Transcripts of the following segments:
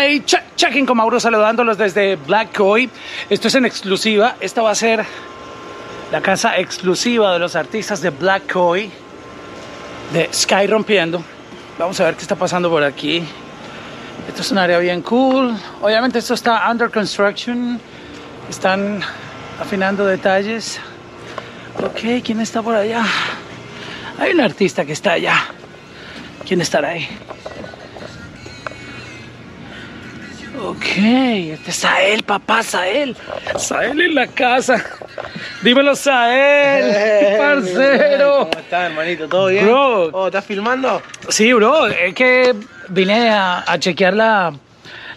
Check, checking con Mauro saludándolos desde Black Koi. Esto es en exclusiva. Esta va a ser la casa exclusiva de los artistas de Black Koi, de Sky Rompiendo. Vamos a ver qué está pasando por aquí. Esto es un área bien cool. Obviamente esto está under construction. Están afinando detalles. Ok, ¿quién está por allá? Hay un artista que está allá. ¿Quién estará ahí? Ok, este es Sael, papá, Sael. Sael en la casa. Dímelo, Sael, parcero. ¿Cómo estás, hermanito? ¿Todo bien? Bro. Oh, ¿Estás filmando? Sí, bro, es que vine a, a chequear la,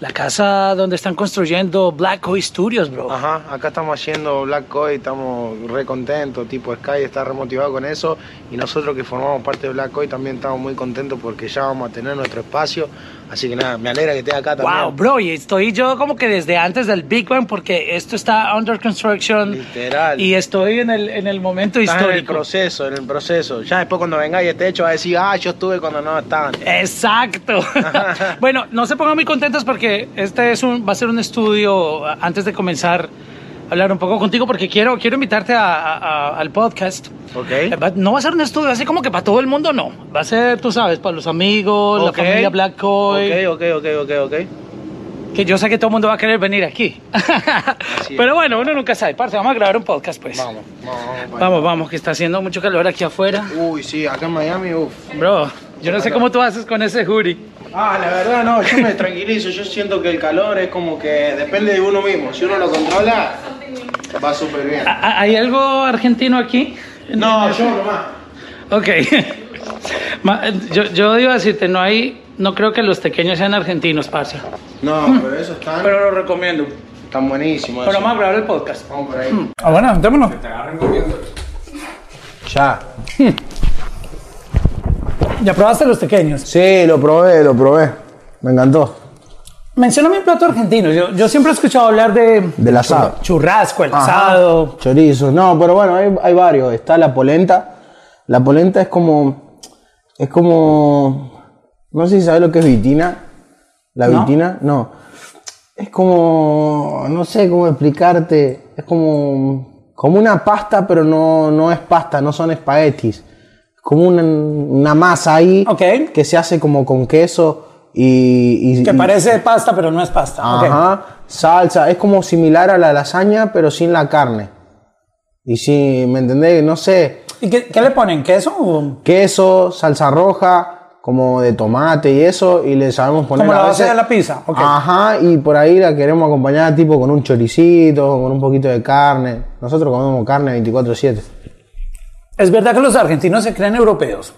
la casa donde están construyendo Black Koi Studios, bro. Ajá, acá estamos haciendo Black Koi, estamos re contentos, tipo Sky está remotivado con eso y nosotros que formamos parte de Black Koi también estamos muy contentos porque ya vamos a tener nuestro espacio, así que nada, me alegra que estés acá también. Wow, bro, y estoy yo como que desde antes del Big Bang porque esto está under construction. Literal. Y estoy en el, en el momento Estás en el histórico. proceso, en el proceso. Ya después cuando vengáis este hecho va a decir, ah, yo estuve cuando no estaban. Exacto. bueno, no se pongan muy contentos porque este es un, va a ser un estudio antes de comenzar hablar un poco contigo porque quiero, quiero invitarte a- a- a- al podcast. Ok. Eh, No va a ser un estudio así como que para todo el mundo, no. Va a ser, tú sabes, para los amigos, Ok. la familia Black Koi. Ok, ok, ok, ok, ok. Que yo sé que todo el mundo va a querer venir aquí. Pero bueno, uno nunca sabe. Parce, vamos a grabar un podcast, pues. Vamos, vamos, vamos. Vamos, vamos, que está haciendo mucho calor aquí afuera. Uy, sí, acá en Miami, uff. Bro, yo no sé cómo tú haces con ese hoodie. Ah, la verdad no, yo me tranquilizo, yo siento que el calor es como que depende de uno mismo, si uno lo controla, va súper bien. ¿Ha- ¿Hay algo argentino aquí? No, yo nomás. Ok. Yo, yo iba a decirte, no hay, no creo que los pequeños sean argentinos, parce. No, pero eso están, Pero lo recomiendo. están buenísimos. Pero eso. vamos a grabar el podcast. Vamos por ahí. Ah, bueno, démonos. Ya. ¿Ya probaste los pequeños? Sí, lo probé, lo probé. Me encantó. Mencióname un plato argentino. Yo, yo siempre he escuchado hablar de... Del asado. Churrasco, el Ajá, asado. Chorizo. No, pero bueno, hay, hay varios. Está la polenta. La polenta es como. Es como. No sé si sabes lo que es vitina. La ¿No? vitina, no. Es como. No sé cómo explicarte. Es como. Como una pasta, pero no, no es pasta, no son espaguetis. Es como una, una masa ahí. Ok. Que se hace como con queso y. y- Que y- parece pasta, pero no es pasta. Ajá, salsa, es como similar a la lasaña, pero sin la carne. Y si, ¿me entendés? No sé, ¿Y qué, qué le ponen? ¿Queso? queso, salsa roja, como de tomate y eso, y le sabemos poner Como la base de la pizza. Ok. Ajá, y por ahí la queremos acompañar tipo con un choricito, con un poquito de carne. Nosotros comemos carne 24/7. Es verdad que los argentinos se creen europeos.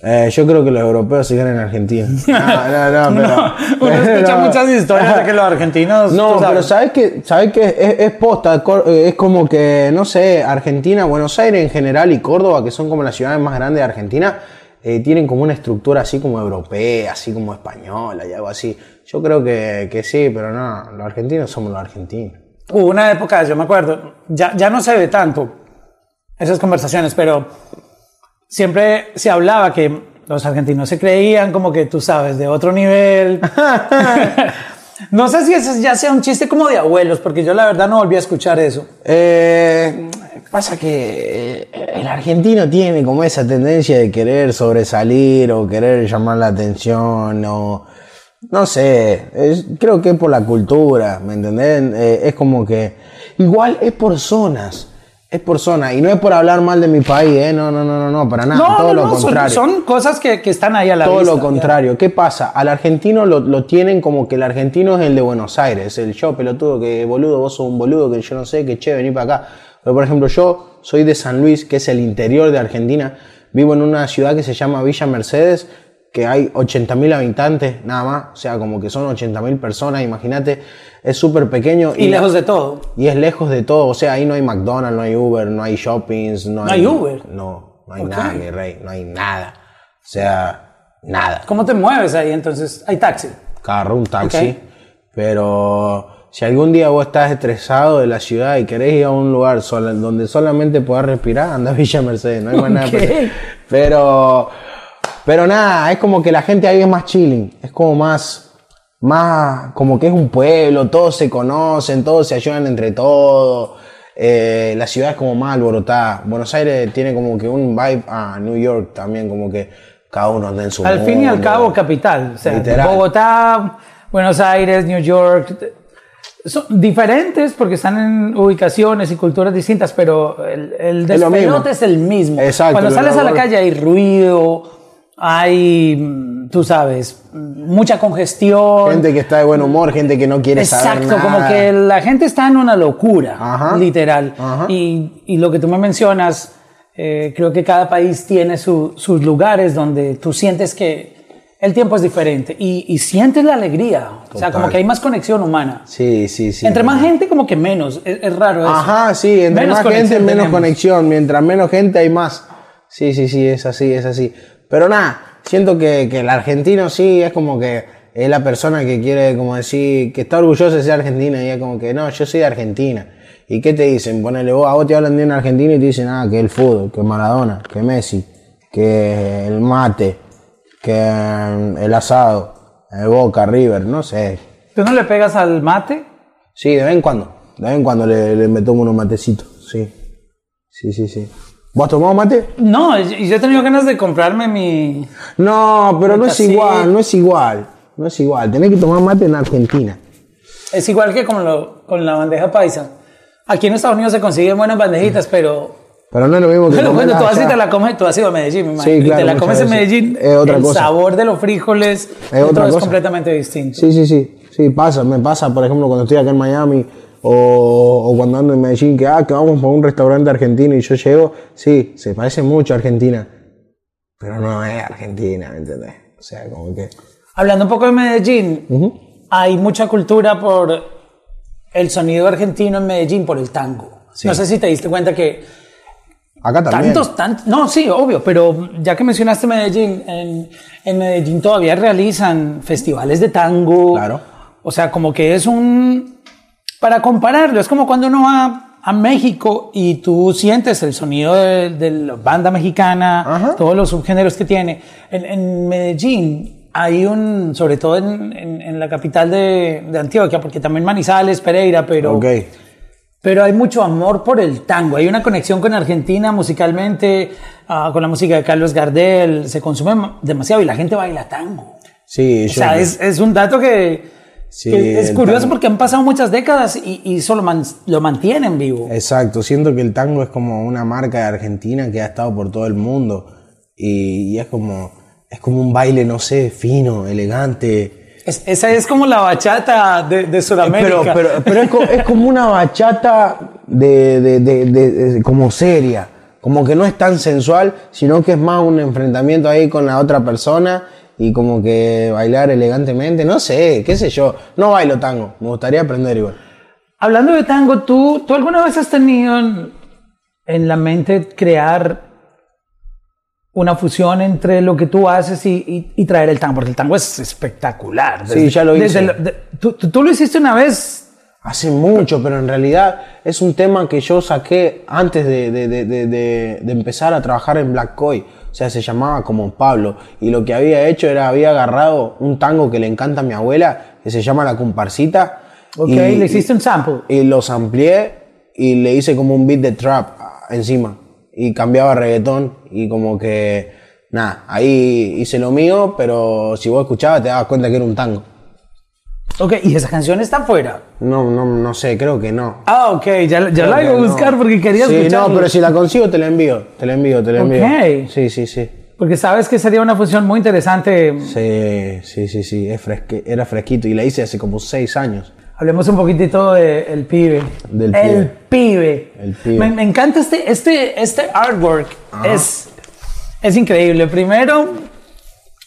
Eh, yo creo que los europeos se quedan en Argentina. No, no, no, pero... Uno escucha no. muchas historias de que los argentinos. No, sabes. pero sabes que, sabes que es, es posta, eh, es como que, no sé, Argentina, Buenos Aires en general y Córdoba, que son como las ciudades más grandes de Argentina, eh, tienen como una estructura así como europea, así como española y algo así. Yo creo que, que sí, pero no, los argentinos somos los argentinos. Hubo una época, yo me acuerdo, ya, ya no se ve tanto esas conversaciones, pero siempre se hablaba que los argentinos se creían como que tú sabes, de otro nivel. no sé si eso ya sea un chiste como de abuelos, porque yo la verdad no volví a escuchar eso. Eh, pasa que el argentino tiene como esa tendencia de querer sobresalir o querer llamar la atención o no sé, es- creo que es por la cultura, ¿me entendés? Eh, es como que igual es por zonas, es por zonas y no es por hablar mal de mi país, ¿eh? No, no, no, no, no, para nada, no, todo no, lo no, contrario. Son, cosas que, que están ahí a la Todo vista. lo contrario. ¿Qué pasa? Al argentino lo, lo tienen como que el argentino es el de Buenos Aires, el yo pelotudo, que boludo, vos sos un boludo, que yo no sé, que che, vení para acá. Pero por ejemplo, yo soy de San Luis, que es el interior de Argentina, vivo en una ciudad que se llama Villa Mercedes, que hay 80.000 habitantes nada más, o sea, como que son 80.000 personas, imagínate, es súper pequeño. Y, lejos de todo. Y es lejos de todo, o sea, ahí no hay McDonald's, no hay Uber, no hay shoppings, no, ¿No hay Uber? No, no hay nada, mi rey, no hay nada. O sea, nada. ¿Cómo te mueves ahí entonces? Hay taxi. Carro, un taxi. Pero si algún día vos estás estresado de la ciudad y querés ir a un lugar sola- donde solamente puedas respirar, anda a Villa Mercedes, no hay más nada. Ok. para hacer. Pero, pero nada, es como que la gente ahí es más chilling, es como más, más, como que es un pueblo, todos se conocen, todos se ayudan entre todos. eh, la ciudad es como más alborotada. Buenos Aires tiene como que un vibe a New York también, como que cada uno anda en su Al fin y al cabo, capital. O sea, Literal. Bogotá, Buenos Aires, New York. Son diferentes porque están en ubicaciones y culturas distintas, pero el, el Es despelote es el mismo. Exacto, Cuando sales a la calle hay ruido, hay, tú sabes, mucha congestión. Gente que está de buen humor, gente que no quiere saber Exacto, como que la gente está en una locura, Ajá. literal. Ajá. Y, y lo que tú me mencionas, eh, creo que cada país tiene su- sus lugares donde tú sientes que el tiempo es diferente y, y sientes la alegría. O sea, como que hay más conexión humana. Sí, sí, sí. Entre más gente, como que menos. Es, es raro eso. Ajá, sí, entre Menos más gente, menos tenemos. conexión. Mientras menos gente hay más. Sí, sí, sí, es así, es así. Pero nada, siento que, que el argentino sí es como que es la persona que quiere, como decir, que está orgulloso de ser argentina y es como que no, yo soy de Argentina. ¿Y qué te dicen? Ponele vos, a vos te hablan de un argentino y te dicen, ah, que el fútbol, que Maradona, que Messi, que el mate, que mm, el asado, el Boca, River, no sé. ¿Tú no le pegas al mate? Sí, de vez en cuando. De vez en cuando le, le me tomo unos matecitos. Sí. Sí, sí, sí. ¿Vos tomás mate? No, y yo he tenido ganas de comprarme mi... No, pero no es igual, no es igual. No es igual. Tenés que tomar mate en Argentina. Es igual que con, lo- con la bandeja paisa. Aquí en Estados Unidos se consiguen buenas bandejitas, pero Pero no es lo mismo que Pero bueno, tú allá. así te la comes, tú has ido a Medellín, me imagino. Sí, y claro, te la comes en. Medellín, Es otra el cosa. sabor de los frijoles Es otra todo es cosa. completamente distinto. Sí, sí, sí. Sí, pasa. Me pasa, por ejemplo, cuando estoy acá en Miami o, o cuando ando en Medellín, que, ah, que vamos para un restaurante argentino y yo llego. Sí, se parece mucho a Argentina. Pero no es Argentina, ¿me entendés? O sea, como que... Hablando un poco de Medellín, hay mucha cultura por el sonido argentino en Medellín, por el tango. Sí. No sé si te diste cuenta que Acá también. tantos, tantos, no, sí, obvio, pero ya que mencionaste Medellín, en, en Medellín todavía realizan festivales de tango. Claro. O sea, como que es un, para compararlo, es como cuando uno va a México y tú sientes el sonido de, de la banda mexicana, Ajá. todos los subgéneros que tiene. En, en Medellín hay un, sobre todo en, en- en la capital de, de Antioquia, porque también Manizales, Pereira, pero... Ok. Pero hay mucho amor por el tango. Hay una conexión con Argentina musicalmente, ah, con la música de Carlos Gardel. Se consume ma- demasiado y la gente baila tango. Sí, O sea, es, es un dato que, Sí, es curioso tango. porque han pasado muchas décadas y, y eso lo, man- lo mantienen vivo. Exacto, siento que el tango es como una marca de Argentina que ha estado por todo el mundo y, y es como es como un baile, no sé, fino, elegante. Es- esa es como la bachata de, de Sudamérica. Pero, pero, pero es, co- es como una bachata de- de- de- como seria, como que no es tan sensual, sino que es más un enfrentamiento ahí con la otra persona y como que bailar elegantemente, no sé, qué sé yo, no bailo tango, me gustaría aprender igual. Hablando de tango, ¿tú, ¿tú alguna vez has tenido en, en la mente crear una fusión entre lo que tú haces y, y- y traer el tango? Porque el tango es espectacular. Sí, ya lo hice. desde lo- de- tú, tú- lo hiciste una vez. Hace mucho, pero en realidad es un tema que yo saqué antes de, de- de- empezar a trabajar en Black Koi. O sea, se llamaba como Pablo. Y lo que había hecho era, había agarrado un tango que le encanta a mi abuela, que se llama La Comparsita. Ok, y, le hiciste un sample. y los amplié y le hice como un beat de trap ah, encima. Y cambiaba reggaetón y como que, nada, ahí hice lo mío, pero si vos escuchabas te dabas cuenta que era un tango. Ok, y esa canción está afuera. No, no, no sé, creo que no. Ah, ok, ya, ya la iba a buscar no. porque quería sí, no, pero si la consigo te la envío, te la envío, te la envío. Ok. Sí, sí, sí. Porque sabes que sería una fusión muy interesante. Sí, sí, sí, sí, es fresque- era fresquito y la hice hace como seis años. Hablemos un poquitito del el pibe. Del El pibe. El pibe. Me, me encanta este, este, este artwork. Es, es increíble. Primero,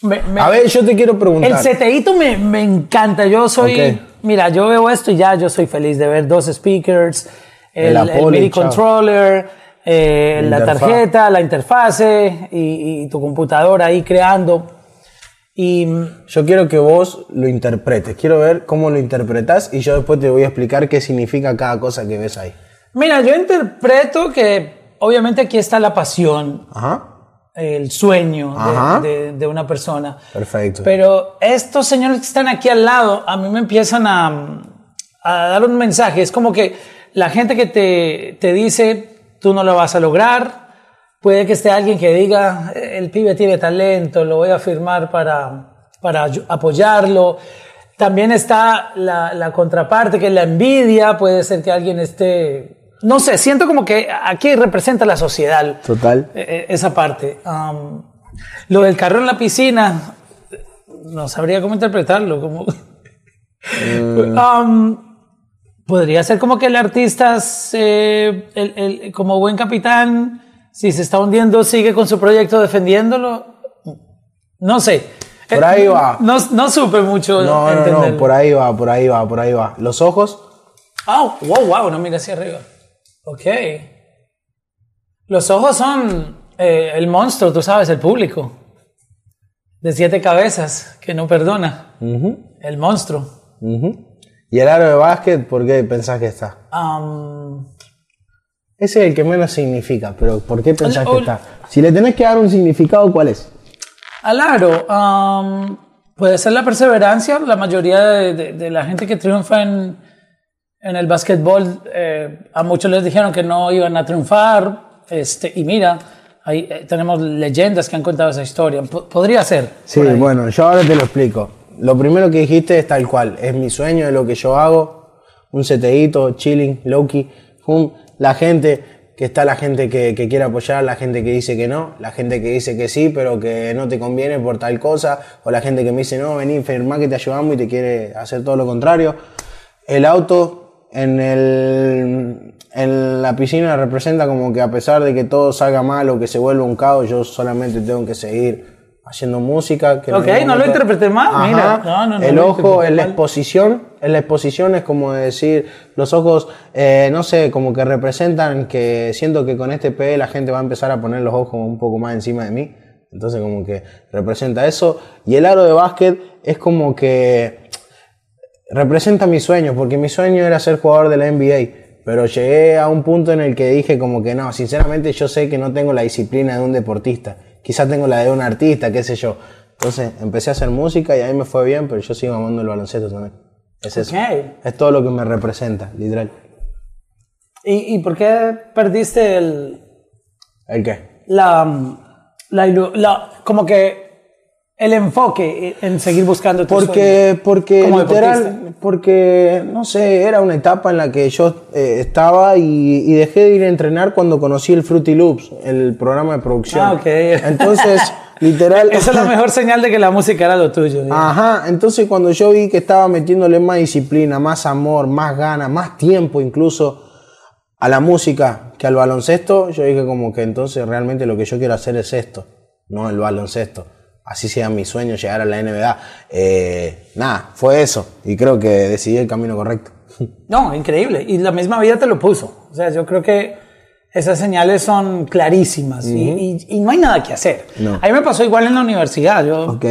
Me- me- A ver, yo te quiero preguntar. el seteíto me, me encanta. Yo soy. Ok. Mira, yo veo esto y ya yo soy feliz de ver dos speakers, el, El el MIDI chao. controller, eh, La interfaz. tarjeta, la interfase y, y tu computadora ahí creando. Y mm, Yo quiero que vos lo interpretes. Quiero ver cómo lo interpretas y yo después te voy a explicar qué significa cada cosa que ves ahí. mira, yo interpreto que obviamente aquí está la pasión, Ajá. El sueño de- Ajá. de, de una persona. Perfecto. Pero estos señores que están aquí al lado, a mí me empiezan a, a dar un mensaje. Es como que la gente que te, te dice, tú no lo vas a lograr. Puede que esté alguien que diga, el pibe tiene talento, lo voy a firmar para, para apoyarlo. También está la, la contraparte, que es la envidia. Puede ser que alguien esté... No sé, siento como que aquí representa la sociedad. Total. Eh, eh, esa parte. Lo del carro en la piscina, no sabría cómo interpretarlo. Como... Am, podría ser como que el artista, eh, el- el- como buen capitán, si se está hundiendo, sigue con su proyecto defendiéndolo. No sé. Por Eh, ahí va. No, no supe mucho. No, no, no, por ahí va, por ahí va, por ahí va. Los ojos, Oh, wow, wow, no mira hacia arriba. Ok. Los ojos son eh, el monstruo, tú sabes, el público. De siete cabezas, que no perdona. El monstruo. y el aro de básquet, ¿por qué pensás que está? Ese es el que menos significa, pero ¿por qué pensás que está? Si le tenés que dar un significado, ¿cuál es? al aro, am, puede ser la perseverancia. La mayoría de, de- de la gente que triunfa en, en el básquetbol, eh, a muchos les dijeron que no iban a triunfar. Este, y mira, ahí eh, tenemos leyendas que han contado esa historia. Po- podría ser. Sí, bueno, yo ahora te lo explico. Lo primero que dijiste es tal cual, es mi sueño, es lo que yo hago, un seteíto, chilling, Loki, pum, la gente, que está la gente que, que quiere apoyar, la gente que dice que no, la gente que dice que sí, pero que no te conviene por tal cosa, o la gente que me dice, no, vení, firmá que te ayudamos y te quiere hacer todo lo contrario. El auto en, el, en la piscina representa como que a pesar de que todo salga mal o que se vuelva un caos, yo solamente tengo que seguir haciendo música. Que Ok, no lo interpreté mal, mira. No, no, no el ojo en la exposición, en la exposición es como decir, los ojos, eh, no sé, como que representan que siento que con este P la gente va a empezar a poner los ojos un poco más encima de mí. Entonces como que representa eso. Y el aro de básquet es como que representa mi sueño, porque mi sueño era ser jugador de la NBA, pero llegué a un punto en el que dije como que no, sinceramente yo sé que no tengo la disciplina de un deportista, quizás tengo la de un artista, qué sé yo. Entonces empecé a hacer música y ahí me fue bien, pero yo sigo amando el baloncesto también. Es eso. Es todo lo que me representa, literal. ¿Y, y por qué perdiste el, ¿El qué? la, la, la- como que el enfoque en seguir buscando tu Porque, sueño? porque literal, porque, no sé, era una etapa en la que yo eh, estaba y, y dejé de ir a entrenar cuando conocí el Fruity Loops, el programa de producción. Ah, ok. Entonces, literal... Esa es la mejor señal de que la música era lo tuyo. Ajá, entonces cuando yo vi que estaba metiéndole más disciplina, más amor, más ganas, más tiempo incluso a la música que al baloncesto, yo dije como que entonces realmente lo que yo quiero hacer es esto, no el baloncesto. Así sea mi sueño llegar a la NBA. Eh, nada, fue eso y creo que decidí el camino correcto. No, increíble. Y la misma vida te lo puso. O sea, yo creo que esas señales son clarísimas y, y- y no hay nada que hacer. No. A mí me pasó igual en la universidad. Yo, Ok,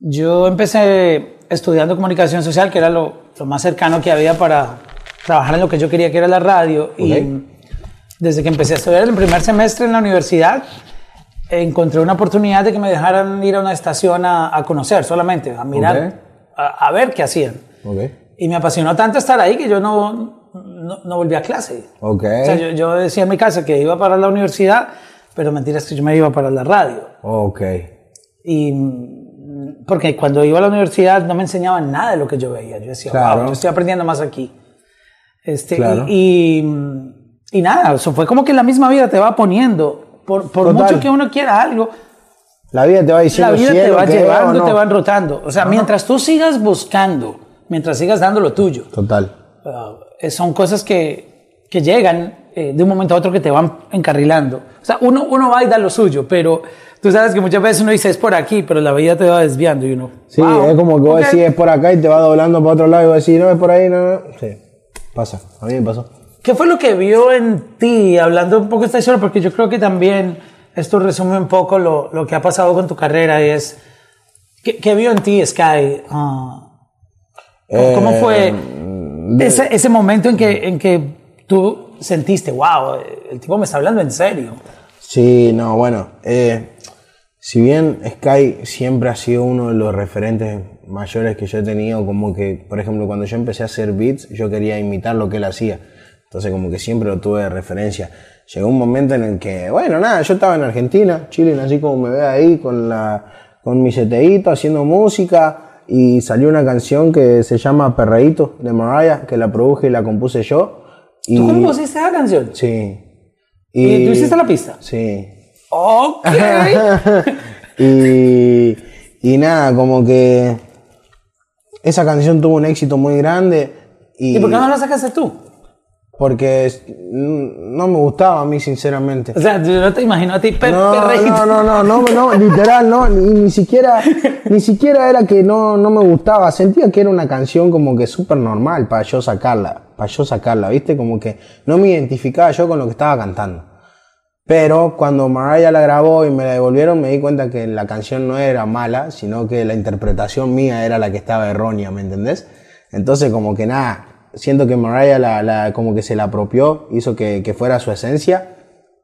Yo empecé estudiando comunicación social, que era lo, lo más cercano que había para trabajar en lo que yo quería, que era la radio. Y desde que empecé a estudiar el primer semestre en la universidad, encontré una oportunidad de que me dejaran ir a una estación a, a conocer solamente, a mirar, Ok. a, a ver qué hacían. ok, Y me apasionó tanto estar ahí que yo no, no, no volví a clase. ok. O sea, yo, yo decía en mi casa que iba para la universidad, pero mentira es que yo me iba para la radio. Ok, Y porque cuando iba a la universidad no me enseñaban nada de lo que yo veía. Yo decía, Claro. wow, yo estoy aprendiendo más aquí. Este, Claro. y, y, y nada, eso fue como que la misma vida te va poniendo. Por, por mucho que uno quiera algo, la vida te va la diciendo vida si es te va llevando, no. te va enrotando. O sea, mientras tú sigas buscando, mientras sigas dando lo tuyo, Total. uh, son cosas que, que llegan eh, de un momento a otro que te van encarrilando. O sea, uno, uno va y da lo suyo, pero tú sabes que muchas veces uno dice es por aquí, pero la vida te va desviando y uno. Sí, wow, es como que vos decís es por acá y te va doblando para otro lado y vos decís no es por ahí, no, no. Sí, pasa, a mí me pasó. ¿Qué fue lo que vio en ti, hablando un poco de esta historia? Porque yo creo que también esto resume un poco lo, lo que ha pasado con tu carrera y es, ¿qué, qué vio en ti, Sky? ¿cómo, cómo Eh, fue ese, ese momento en que, en que tú sentiste, wow, el tipo me está hablando en serio? Sí, no, bueno, eh, si bien Sky siempre ha sido uno de los referentes mayores que yo he tenido, como que, por ejemplo, cuando yo empecé a hacer beats, yo quería imitar lo que él hacía. Entonces, como que siempre lo tuve de referencia. Llegó un momento en el que, bueno, nada, yo estaba en Argentina, Chile, así como me ve ahí, con, la, con mi seteíto, haciendo música, y salió una canción que se llama Perreíto, de Mariah, que la produje y la compuse yo. Y, ¿Tú compusiste esa canción? Sí. ¿Y tú hiciste la pista? Sí. Ok. y, y nada, como que esa canción tuvo un éxito muy grande y, ¿Y por qué no la sacaste tú? Porque no me gustaba a mí sinceramente. O sea, yo no te imagino a ti per No, no, no, no, no, no, literal, no, ni, ni siquiera, ni siquiera era que no, no me gustaba, sentía que era una canción como que súper normal para yo sacarla, para yo sacarla, ¿viste? Como que no me identificaba yo con lo que estaba cantando. Pero cuando Mariah la grabó y me la devolvieron, me di cuenta que la canción no era mala, sino que la interpretación mía era la que estaba errónea, ¿me entendés? Entonces como que nada, siento que Mariah la, la- como que se la apropió, hizo que, que fuera su esencia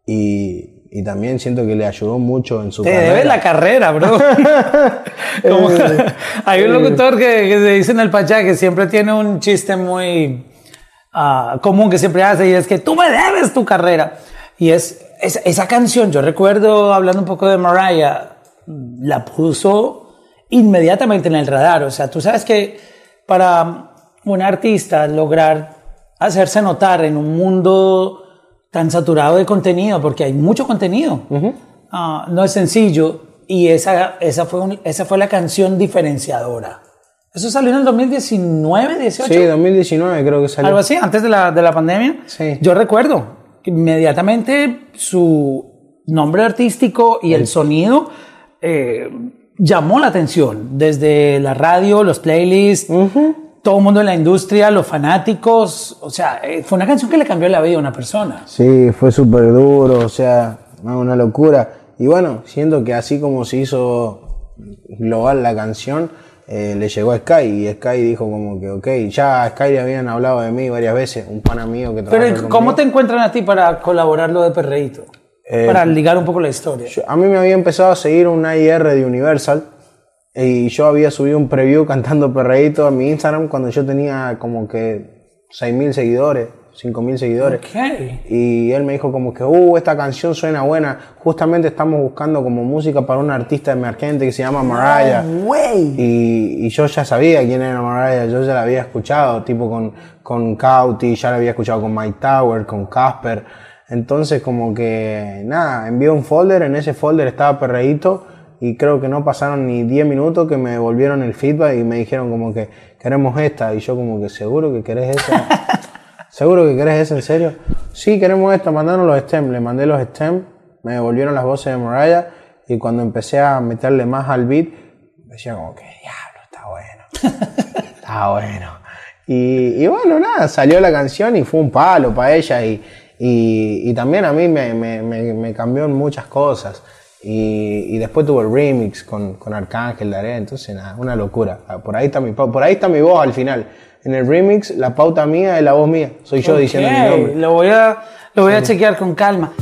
y, y también siento que le ayudó mucho en su Te carrera. debes la carrera, bro. Como- hay un locutor que, que se dice en el Pachá que siempre tiene un chiste muy ah, común que siempre hace y es que tú me debes tu carrera. Y es, es- esa canción, yo recuerdo hablando un poco de Mariah, la puso inmediatamente en el radar. O sea, tú sabes que para un artista lograr hacerse notar en un mundo tan saturado de contenido, porque hay mucho contenido, ah, no es sencillo. Y esa, esa, fue un- esa fue la canción diferenciadora. Eso salió en el 2019, 18. Sí, 2019 creo que salió. Algo así, antes de la, de la pandemia. Sí. Yo recuerdo que inmediatamente su nombre artístico y el sonido eh, llamó la atención. Desde la radio, los playlists, todo el mundo en la industria, los fanáticos. O sea, eh, fue una canción que le cambió la vida a una persona. Sí, fue súper duro, o sea, una locura. Y bueno, siento que así como se hizo global la canción, eh, le llegó a Sky y Sky dijo como que, ok, ya a Sky le habían hablado de mí varias veces, un pana mío que Pero ¿cómo te encuentran a ti para colaborar lo de Perreíto? Eh, para ligar un poco la historia. Yo- a mí me había empezado a seguir un IR de Universal y yo había subido un preview cantando perreíto a mi Instagram cuando yo tenía como que 6.000 seguidores, 5.000 seguidores. Ok. Y él me dijo como que, uh, esta canción suena buena. Justamente estamos buscando como música para un artista emergente que se llama Mariah. Güey. Y, y yo ya sabía quién era Mariah, yo ya la había escuchado, tipo con, con Cauti, ya la había escuchado con Mike Tower, con Casper. Entonces como que, nada, envié un folder, en ese folder estaba Perreíto y creo que no pasaron ni 10 minutos que me devolvieron el feedback y me dijeron como que queremos esta. Y yo como que, ¿seguro que querés esa? ¿Seguro que querés esa en serio? Sí, queremos esta, mandaron los stems, le mandé los stems, me devolvieron las voces de Mariah y cuando empecé a meterle más al beat, decía como que, diablo, está bueno. está bueno. Y, y bueno, nada, salió la canción y fue un palo para ella y, y, y también a mí me, me, me, me cambió en muchas cosas. Y, y después tuve el remix con, con Arcángel Daré, entonces nada, una locura. Por ahí, está mi, por ahí está mi voz al final. En el remix, la pauta mía es la voz mía, soy yo diciendo mi nombre. Lo voy a, lo voy a chequear con calma.